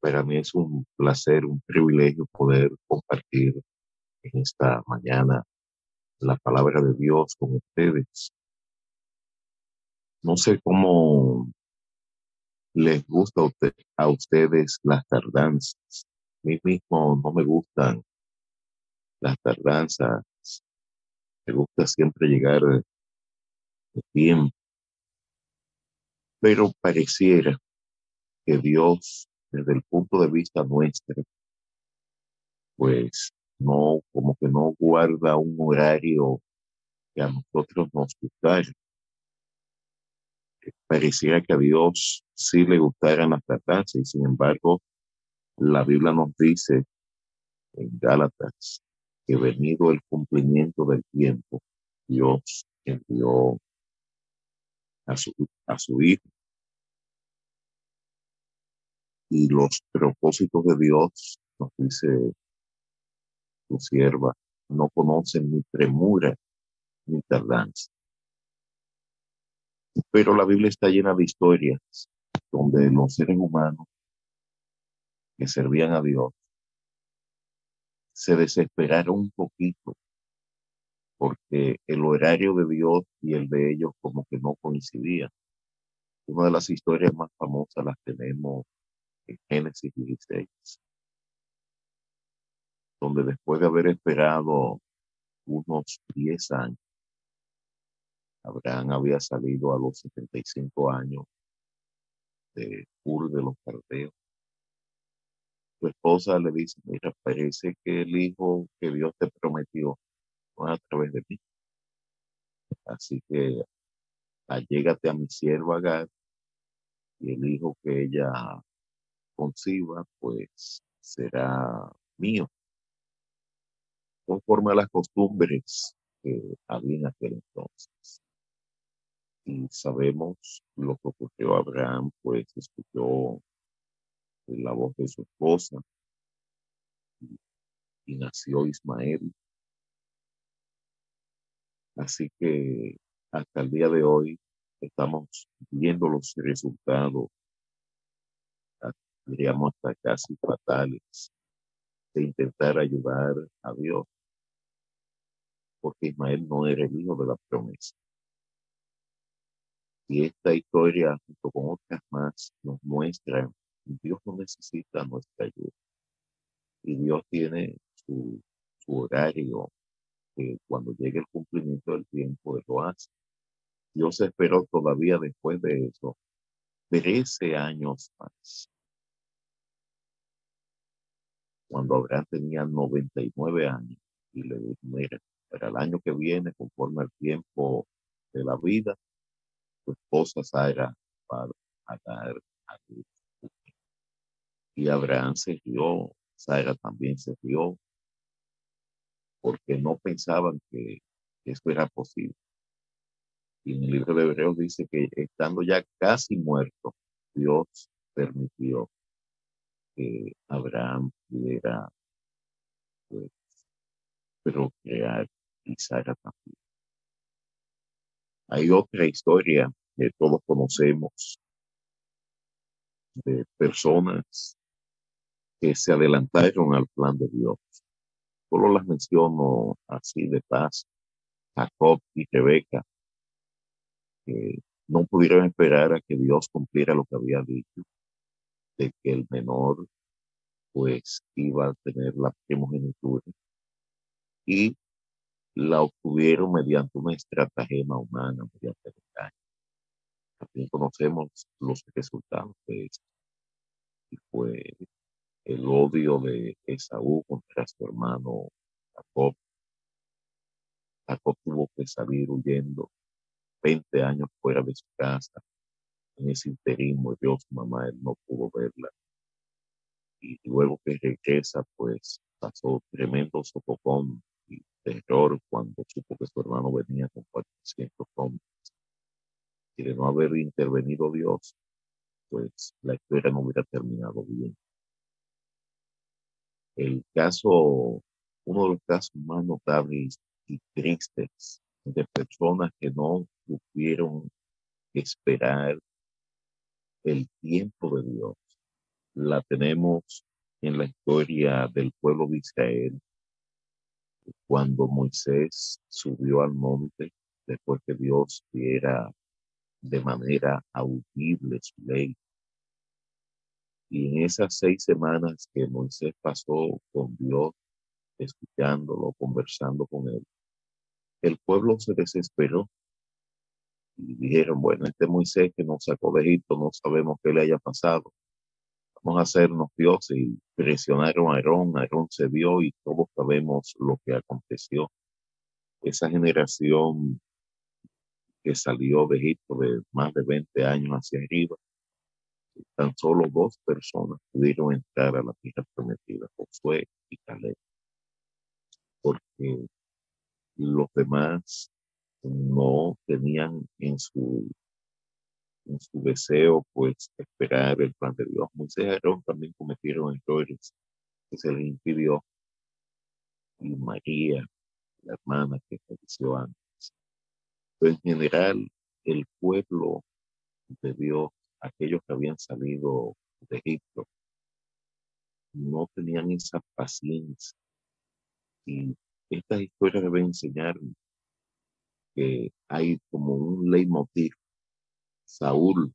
Para mí es un placer, un privilegio poder compartir en esta mañana la palabra de Dios con ustedes. No sé cómo les gusta a, ustedes las tardanzas. A mí mismo no me gustan las tardanzas. Me gusta siempre llegar de tiempo. Pero pareciera que Dios, desde el punto de vista nuestro, pues no, como que no guarda un horario que a nosotros nos gustara. Pareciera que a Dios sí le gustaran las tardanzas y sin embargo la Biblia nos dice en Gálatas que venido el cumplimiento del tiempo, Dios envió a su Hijo. Y los propósitos de Dios, nos dice su sierva, no conocen ni premura ni tardanza. Pero la Biblia está llena de historias donde los seres humanos que servían a Dios se desesperaron un poquito porque el horario de Dios y el de ellos como que no coincidían. Una de las historias más famosas las tenemos en Génesis 16, donde después de haber esperado unos 10 años, Abraham había salido a los 75 años de Ur de los Cardeos. Su esposa le dice, mira, parece que el hijo que Dios te prometió a través de mí. Así que allégate a mi sierva Agar y el hijo que ella conciba, pues será mío. Conforme a las costumbres que había en aquel entonces. Y sabemos lo que ocurrió Abraham, pues escuchó la voz de su esposa y nació Ismael Así que hasta el día de hoy estamos viendo los resultados, diríamos hasta casi fatales, de intentar ayudar a Dios, porque Ismael no era el hijo de la promesa. Y esta historia, junto con otras más, nos muestra que Dios no necesita nuestra ayuda. Y Dios tiene su, su horario cuando llegue el cumplimiento del tiempo, Él lo hace. Dios esperó todavía después de eso 13 años más. Cuando Abraham tenía 99 años y le dijo, mira, para el año que viene, conforme al tiempo de la vida, tu esposa Sara va a dar a luz. Y Abraham se rió, Sara también se rió, porque no pensaban que, esto era posible. Y en el libro de Hebreos dice que estando ya casi muerto, Dios permitió que Abraham pudiera pues, procrear y Sara también. Hay otra historia que todos conocemos de personas que se adelantaron al plan de Dios Solo las menciono así de paz. Jacob y Rebeca, que no pudieron esperar a que Dios cumpliera lo que había dicho, de que el menor pues iba a tener la primogenitura y la obtuvieron mediante una estratagema humana, mediante el engaño. También conocemos los resultados de esto. Y fue el odio de Esaú contra su hermano Jacob. Jacob tuvo que salir huyendo 20 años fuera de su casa. En ese interín Dios su mamá, él no pudo verla. Y luego que regresa, pues pasó tremendo sofocón y terror cuando supo que su hermano venía con 400 hombres. Y de no haber intervenido Dios, pues la historia no hubiera terminado bien. El caso, uno de los casos más notables y tristes de personas que no supieron esperar el tiempo de Dios, la tenemos en la historia del pueblo de Israel, cuando Moisés subió al monte después que Dios diera de manera audible su ley. Y en esas seis semanas que Moisés pasó con Dios, escuchándolo, conversando con él, el pueblo se desesperó y dijeron, bueno, este Moisés que nos sacó de Egipto, no sabemos qué le haya pasado. Vamos a hacernos dioses y presionaron a Aarón. Aarón se vio y todos sabemos lo que aconteció. Esa generación que salió de Egipto de más de 20 años hacia arriba, tan solo dos personas pudieron entrar a la tierra prometida, Josué y Caleb. Porque los demás no tenían en su, en su deseo, pues, esperar el plan de Dios. Moisés y Aarón también cometieron errores que se les impidió. Y María, la hermana que falleció antes. Pero en general, el pueblo de Dios, aquellos que habían salido de Egipto, no tenían esa paciencia. Y estas historias deben enseñarnos que hay como un leitmotiv. Saúl,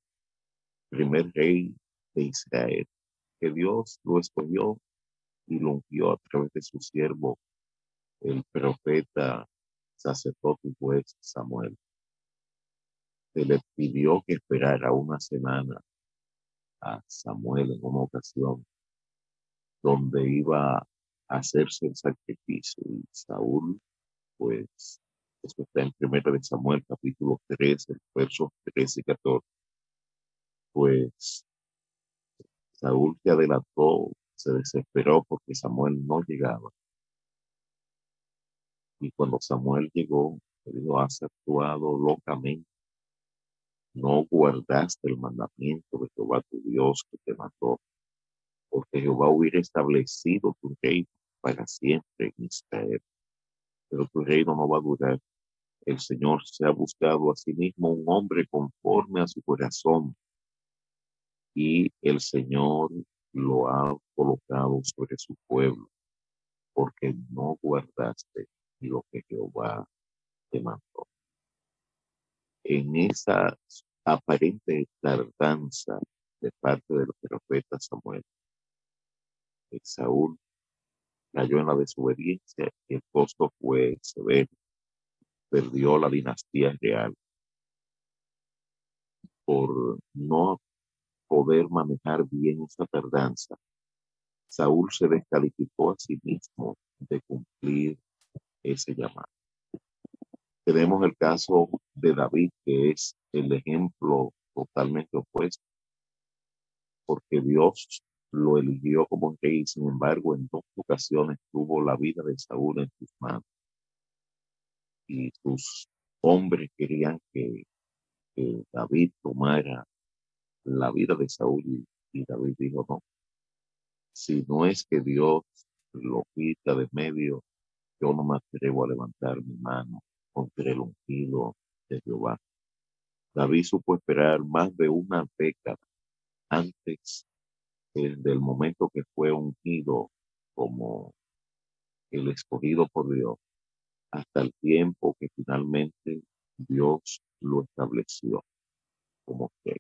primer rey de Israel, que Dios lo escogió y lo ungió a través de su siervo, el profeta, sacerdote y juez Samuel. Se le pidió que esperara una semana a Samuel en una ocasión donde iba a hacerse el sacrificio y Saúl pues esto está en 1 de Samuel, capítulo 13, versos 13 y 14. Pues Saúl se adelantó, se desesperó porque Samuel no llegaba. Y cuando Samuel llegó, le dijo, has actuado locamente. No guardaste el mandamiento de Jehová tu Dios que te mató, porque Jehová hubiera establecido tu reino para siempre en Israel. Pero tu reino no va a durar el Señor se ha buscado a sí mismo un hombre conforme a su corazón y el Señor lo ha colocado sobre su pueblo porque no guardaste lo que Jehová te mandó. En esa aparente tardanza de parte del profeta Samuel, Saúl cayó en la desobediencia y el costo fue severo perdió la dinastía real por no poder manejar bien esa tardanza. Saúl se descalificó a sí mismo de cumplir ese llamado. Tenemos el caso de David, que es el ejemplo totalmente opuesto, porque Dios lo eligió como rey, sin embargo, en dos ocasiones tuvo la vida de Saúl en sus manos y sus hombres querían que, David tomara la vida de Saúl y David dijo no. Si no es que Dios lo quita de medio, yo no me atrevo a levantar mi mano contra el ungido de Jehová. David supo esperar más de una década antes del momento que fue ungido como el escogido por Dios hasta el tiempo que finalmente Dios lo estableció como rey.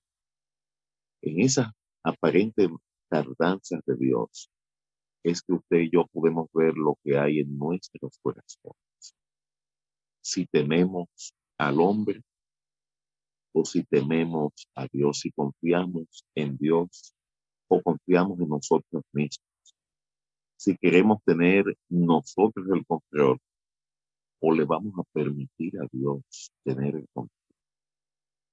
En esas aparentes tardanzas de Dios es que usted y yo podemos ver lo que hay en nuestros corazones. Si tememos al hombre o si tememos a Dios y confiamos en Dios o confiamos en nosotros mismos. Si queremos tener nosotros el control o le vamos a permitir a Dios tener el control.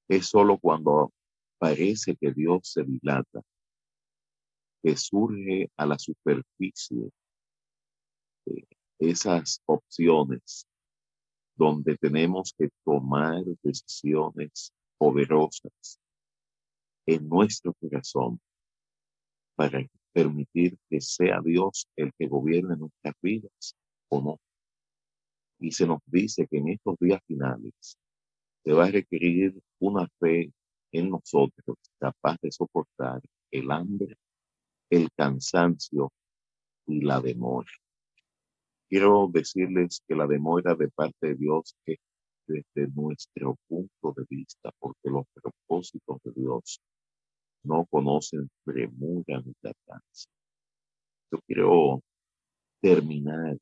Es solo cuando parece que Dios se dilata que surge a la superficie esas opciones donde tenemos que tomar decisiones poderosas en nuestro corazón para permitir que sea Dios el que gobierne nuestras vidas o no. Y se nos dice que en estos días finales se va a requerir una fe en nosotros capaz de soportar el hambre el cansancio y la demora. Quiero decirles que la demora de parte de Dios es desde nuestro punto de vista, porque los propósitos de Dios no conocen premura ni tardanza. Yo quiero terminar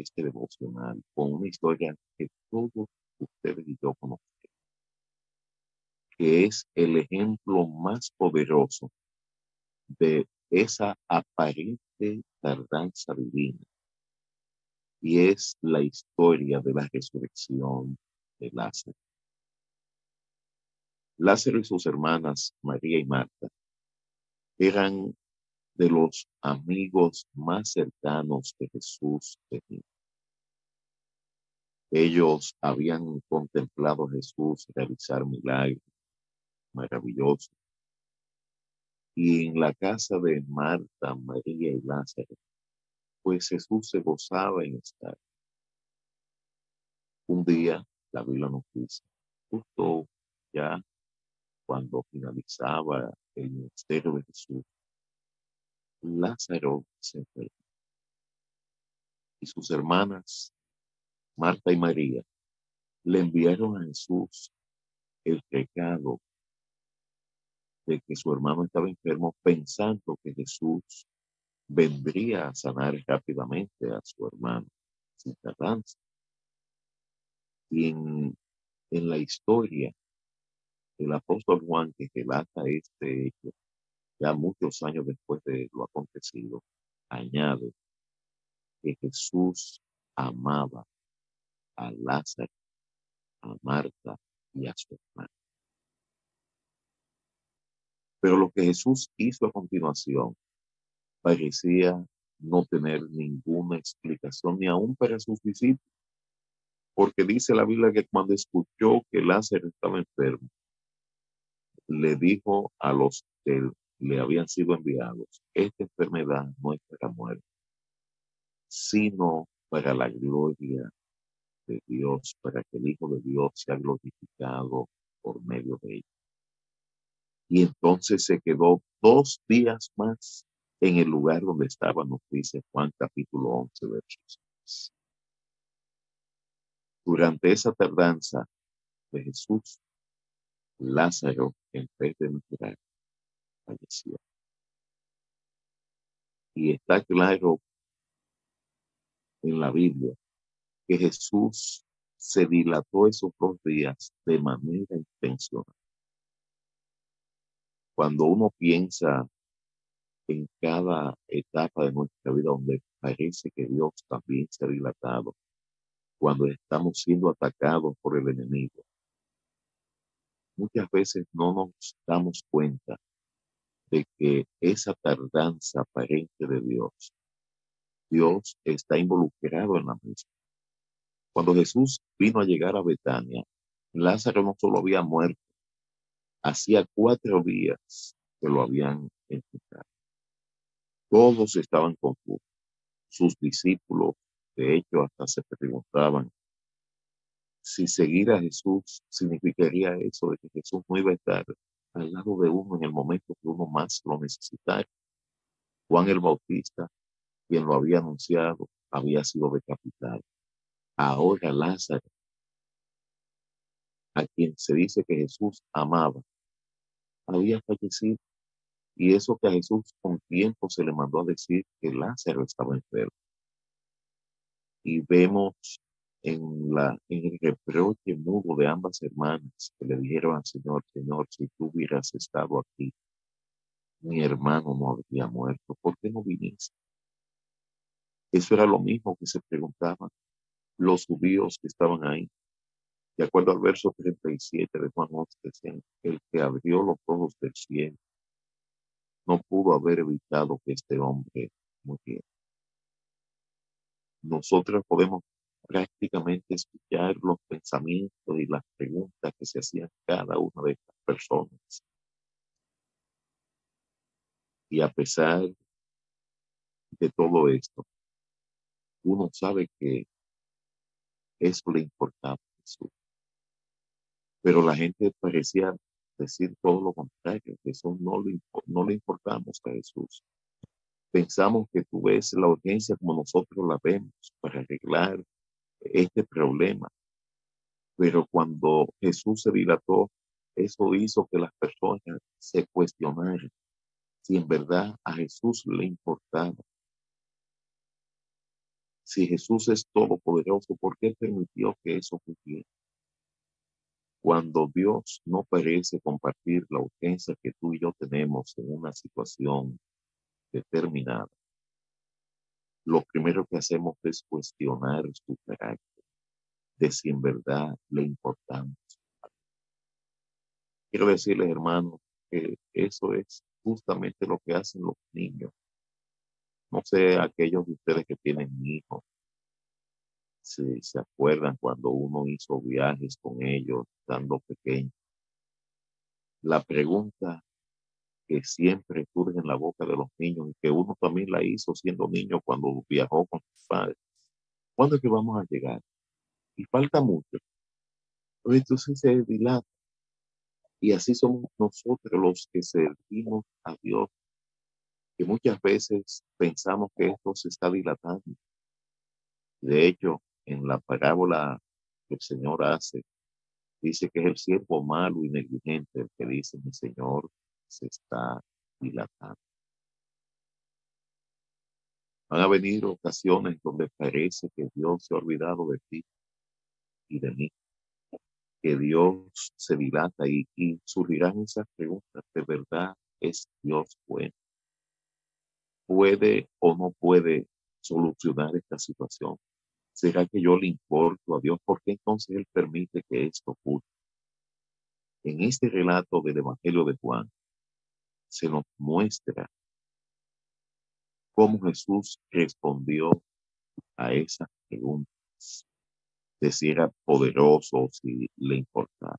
este devocional con una historia que todos ustedes y yo conocemos, que es el ejemplo más poderoso de esa aparente tardanza divina. Y es la historia de la resurrección de Lázaro. Lázaro y sus hermanas, María y Marta, eran de los amigos más cercanos que Jesús. Ellos habían contemplado a Jesús realizar milagros maravillosos. Y en la casa de Marta, María y Lázaro, pues Jesús se gozaba en estar. Un día, la Biblia nos dice, justo ya cuando finalizaba el ministerio de Jesús, Lázaro se fue. Y sus hermanas, Marta y María, le enviaron a Jesús el pecado de que su hermano estaba enfermo, pensando que Jesús vendría a sanar rápidamente a su hermano sin tardanza. Y en, en la historia, el apóstol Juan que relata este hecho, ya muchos años después de lo acontecido, añade que Jesús amaba a Lázaro, a Marta y a su hermano. Pero lo que Jesús hizo a continuación parecía no tener ninguna explicación ni aún para sus discípulos, porque dice la Biblia que cuando escuchó que Lázaro estaba enfermo, le dijo a los que le habían sido enviados, esta enfermedad no es para muerte, sino para la gloria Dios, para que el Hijo de Dios sea glorificado por medio de ella. Y entonces se quedó dos días más en el lugar donde estaba, nos dice Juan capítulo 11, versos Durante esa tardanza de Jesús, Lázaro, en vez de mejorar, falleció. Y está claro en la Biblia que Jesús se dilató esos dos días de manera intencional. Cuando uno piensa en cada etapa de nuestra vida donde parece que Dios también se ha dilatado, cuando estamos siendo atacados por el enemigo, muchas veces no nos damos cuenta de que esa tardanza aparente de Dios, Dios está involucrado en la misma. Cuando Jesús vino a llegar a Betania, Lázaro no solo había muerto, hacía cuatro días que lo habían encontrado. Todos estaban confusos. Sus discípulos, de hecho, hasta se preguntaban si seguir a Jesús significaría eso de que Jesús no iba a estar al lado de uno en el momento que uno más lo necesitara. Juan el Bautista, quien lo había anunciado, había sido decapitado. Ahora Lázaro, a quien se dice que Jesús amaba, había fallecido. Y eso que a Jesús con tiempo se le mandó a decir que Lázaro estaba enfermo. Y vemos en, la, en el reproche mudo de ambas hermanas que le dijeron al Señor, Señor, si tú hubieras estado aquí, mi hermano no habría muerto. ¿Por qué no viniste? Eso era lo mismo que se preguntaban los judíos que estaban ahí. De acuerdo al verso 37 de Juan 11, decían, el que abrió los ojos del cielo no pudo haber evitado que este hombre muriera. Nosotros podemos prácticamente escuchar los pensamientos y las preguntas que se hacían cada una de estas personas. Y a pesar de todo esto, uno sabe que eso le importaba a Jesús. Pero la gente parecía decir todo lo contrario, que eso no le, no le importamos a Jesús. Pensamos que tú ves la urgencia como nosotros la vemos para arreglar este problema. Pero cuando Jesús se dilató, eso hizo que las personas se cuestionaran si en verdad a Jesús le importaba. Si Jesús es todopoderoso, ¿por qué permitió que eso ocurriera? Cuando Dios no parece compartir la urgencia que tú y yo tenemos en una situación determinada, lo primero que hacemos es cuestionar su carácter, de si en verdad le importamos. Quiero decirles, hermanos, que eso es justamente lo que hacen los niños. No sé, aquellos de ustedes que tienen hijos, si se acuerdan cuando uno hizo viajes con ellos, estando pequeños. La pregunta que siempre surge en la boca de los niños y que uno también la hizo siendo niño cuando viajó con sus padres. ¿Cuándo es que vamos a llegar? Y falta mucho. Entonces se dilata. Y así somos nosotros los que servimos a Dios, que muchas veces pensamos que esto se está dilatando. De hecho, en la parábola que el Señor hace, dice que es el siervo malo y negligente el que dice, mi Señor se está dilatando. Van a venir ocasiones donde parece que Dios se ha olvidado de ti y de mí, que Dios se dilata y, y surgirán esas preguntas, ¿de verdad es Dios bueno? ¿Puede o no puede solucionar esta situación? ¿Será que yo le importo a Dios? ¿Por qué entonces Él permite que esto ocurra? En este relato del Evangelio de Juan se nos muestra cómo Jesús respondió a esas preguntas, de si poderoso o si le importaba.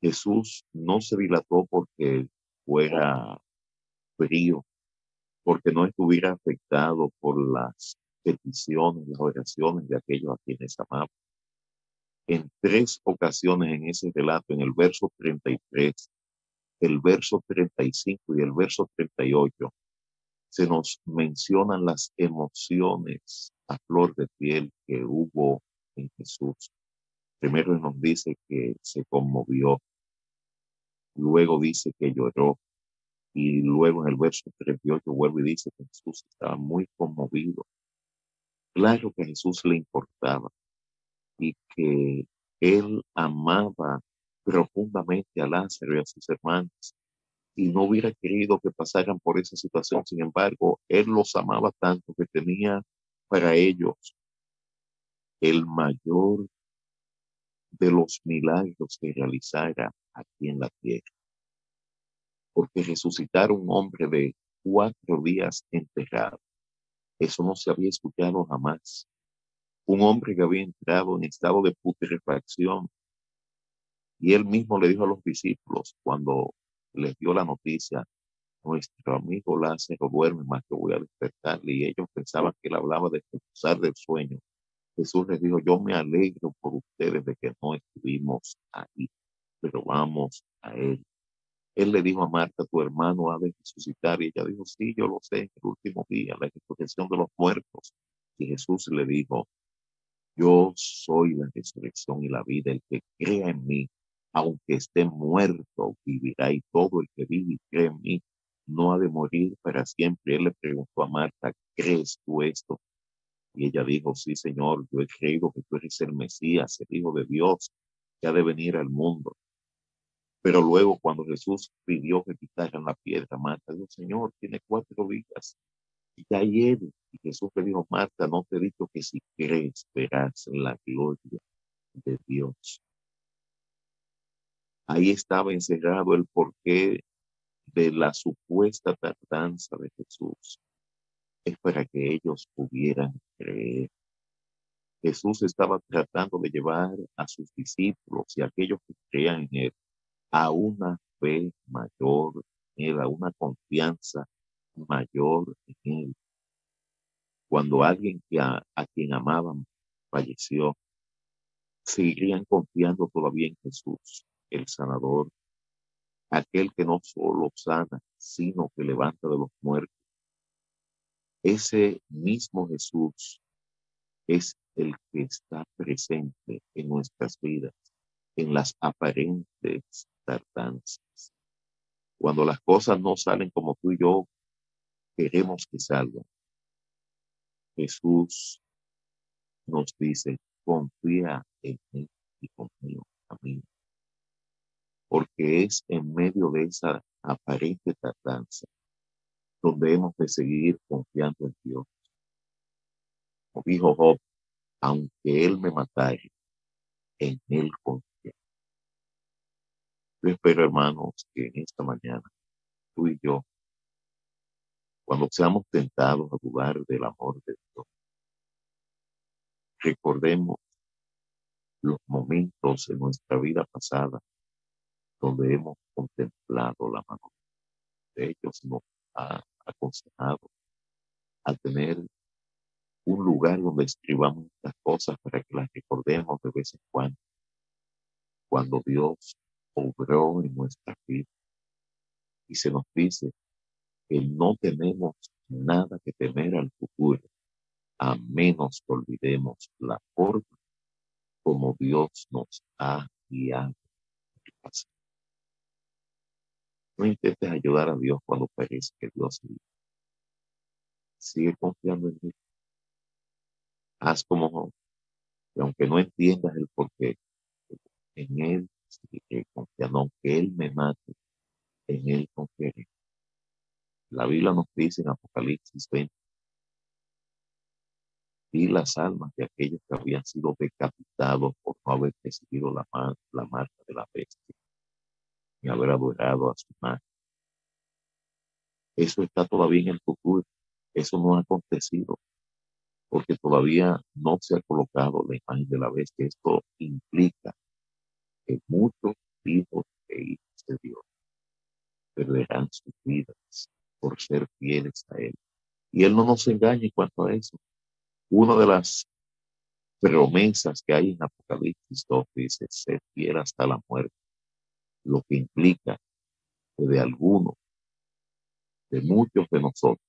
Jesús no se dilató porque fuera frío, porque no estuviera afectado por las peticiones, las oraciones de aquellos a quienes amaba. En tres ocasiones en ese relato, en el verso 33, el verso 35 y el verso 38, se nos mencionan las emociones a flor de piel que hubo en Jesús. Primero nos dice que se conmovió, luego dice que lloró, y luego en el verso 38 vuelve y dice que Jesús estaba muy conmovido. Claro que Jesús le importaba y que él amaba profundamente a Lázaro y a sus hermanos y no hubiera querido que pasaran por esa situación. Sin embargo, él los amaba tanto que tenía para ellos el mayor de los milagros que realizara aquí en la tierra. Porque resucitar un hombre de cuatro días enterrado, eso no se había escuchado jamás. Un hombre que había entrado en estado de putrefacción. Y él mismo le dijo a los discípulos cuando les dio la noticia, nuestro amigo Lázaro duerme más que voy a despertarle. Y ellos pensaban que él hablaba de expulsar del sueño. Jesús les dijo, yo me alegro por ustedes de que no estuvimos ahí, pero vamos a él. Él le dijo a Marta, tu hermano ha de resucitar. Y ella dijo, sí, yo lo sé, el último día, la resurrección de los muertos. Y Jesús le dijo, yo soy la resurrección y la vida. El que crea en mí, aunque esté muerto, vivirá. Y todo el que vive y cree en mí, no ha de morir para siempre. Él le preguntó a Marta, ¿crees tú esto? Y ella dijo, sí, Señor, yo he creído que tú eres el Mesías, el Hijo de Dios, que ha de venir al mundo. Pero luego cuando Jesús pidió que quitaran la piedra, Marta dijo, Señor, tiene cuatro días y ya él. Y Jesús le dijo, Marta, no te he dicho que si crees verás la gloria de Dios. Ahí estaba encerrado el porqué de la supuesta tardanza de Jesús. Es para que ellos pudieran creer. Jesús estaba tratando de llevar a sus discípulos y aquellos que creían en él a una fe mayor en él, a una confianza mayor en él. Cuando alguien que a, quien amaban falleció, seguirían confiando todavía en Jesús, el sanador, aquel que no solo sana, sino que levanta de los muertos. ese mismo Jesús es el que está presente en nuestras vidas, en las aparentes tardanzas. Cuando las cosas no salen como tú y yo queremos que salgan, Jesús nos dice, confía en mí y confío en mí. Porque es en medio de esa aparente tardanza donde hemos de seguir confiando en Dios. Como dijo Job, aunque Él me matare, en Él confío. Yo espero, hermanos, que en esta mañana, tú y yo, cuando seamos tentados a dudar del amor de Dios, recordemos los momentos en nuestra vida pasada donde hemos contemplado la mano de ellos, nos ha aconsejado a tener un lugar donde escribamos estas cosas para que las recordemos de vez en cuando, cuando Dios obró en nuestra vida. Y se nos dice que no tenemos nada que temer al futuro, a menos que olvidemos la forma como Dios nos ha guiado. No intentes ayudar a Dios cuando parece que Dios Sigue confiando en Él. Haz como y aunque no entiendas el porqué, en Él confiando, aunque Él me mate, en Él confiaré. La Biblia nos dice en Apocalipsis 20, y las almas de aquellos que habían sido decapitados por no haber recibido la, la marca de la bestia y haber adorado a su madre. Eso está todavía en el futuro. Eso no ha acontecido porque todavía no se ha colocado la imagen de la bestia. Esto implica que muchos hijos e hijas de Dios perderán sus vidas por ser fieles a Él. Y Él no nos engaña en cuanto a eso. Una de las promesas que hay en Apocalipsis 2 dice, ser fiel hasta la muerte lo que implica que de algunos, de muchos de nosotros,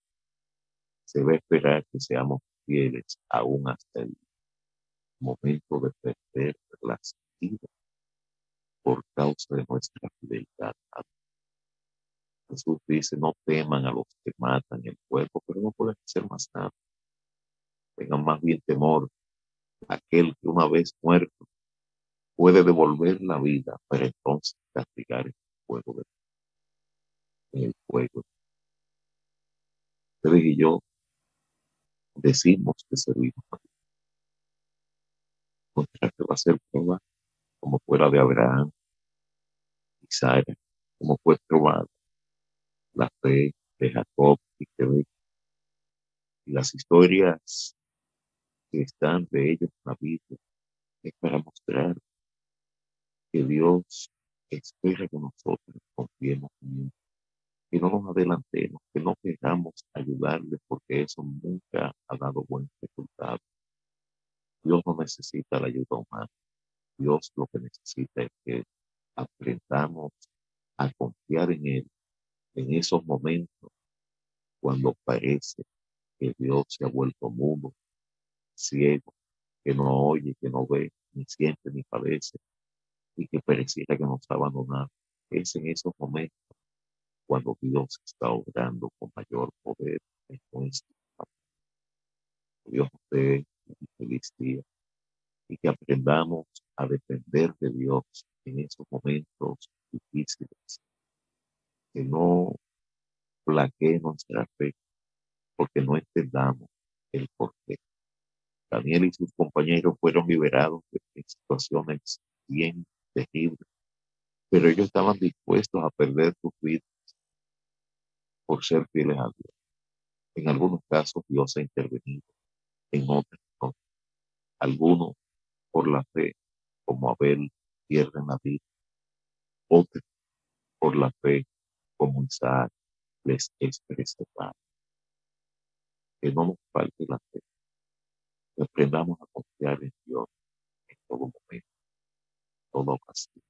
se va a esperar que seamos fieles aún hasta el momento de perder la vida por causa de nuestra fidelidad. Jesús dice, no teman a los que matan el cuerpo, pero no pueden hacer más nada. Tengan más bien temor a aquel que una vez muerto puede devolver la vida para entonces castigar el fuego de el fuego. Ustedes y yo decimos que servimos a Dios. Nuestra que va a ser prueba como fuera de Abraham Sara, como fue probada la fe de Jacob y Quebec. Y las historias que están de ellos en la Biblia es para mostrar que Dios espera que nosotros confiemos en Él, que no nos adelantemos, que no queramos ayudarle porque eso nunca ha dado buen resultado. Dios no necesita la ayuda humana. Dios lo que necesita es que aprendamos a confiar en Él en esos momentos cuando parece que Dios se ha vuelto mudo, ciego, que no oye, que no ve, ni siente, ni padece, y que pareciera que nos abandonado. Es en esos momentos cuando Dios está obrando con mayor poder en nuestro Dios te feliz y que aprendamos a depender de Dios en esos momentos difíciles, que no flaquee nuestra fe porque no entendamos el porqué. Daniel y sus compañeros fueron liberados de situaciones bien terribles, pero ellos estaban dispuestos a perder sus vidas por ser fieles a Dios. En algunos casos Dios ha intervenido, en otros no. Algunos por la fe, como Abel, pierden la vida. Otros por la fe, como Isaac, les es. Que no nos falte la fe. Aprendamos a confiar en Dios en todo momento, en toda ocasión.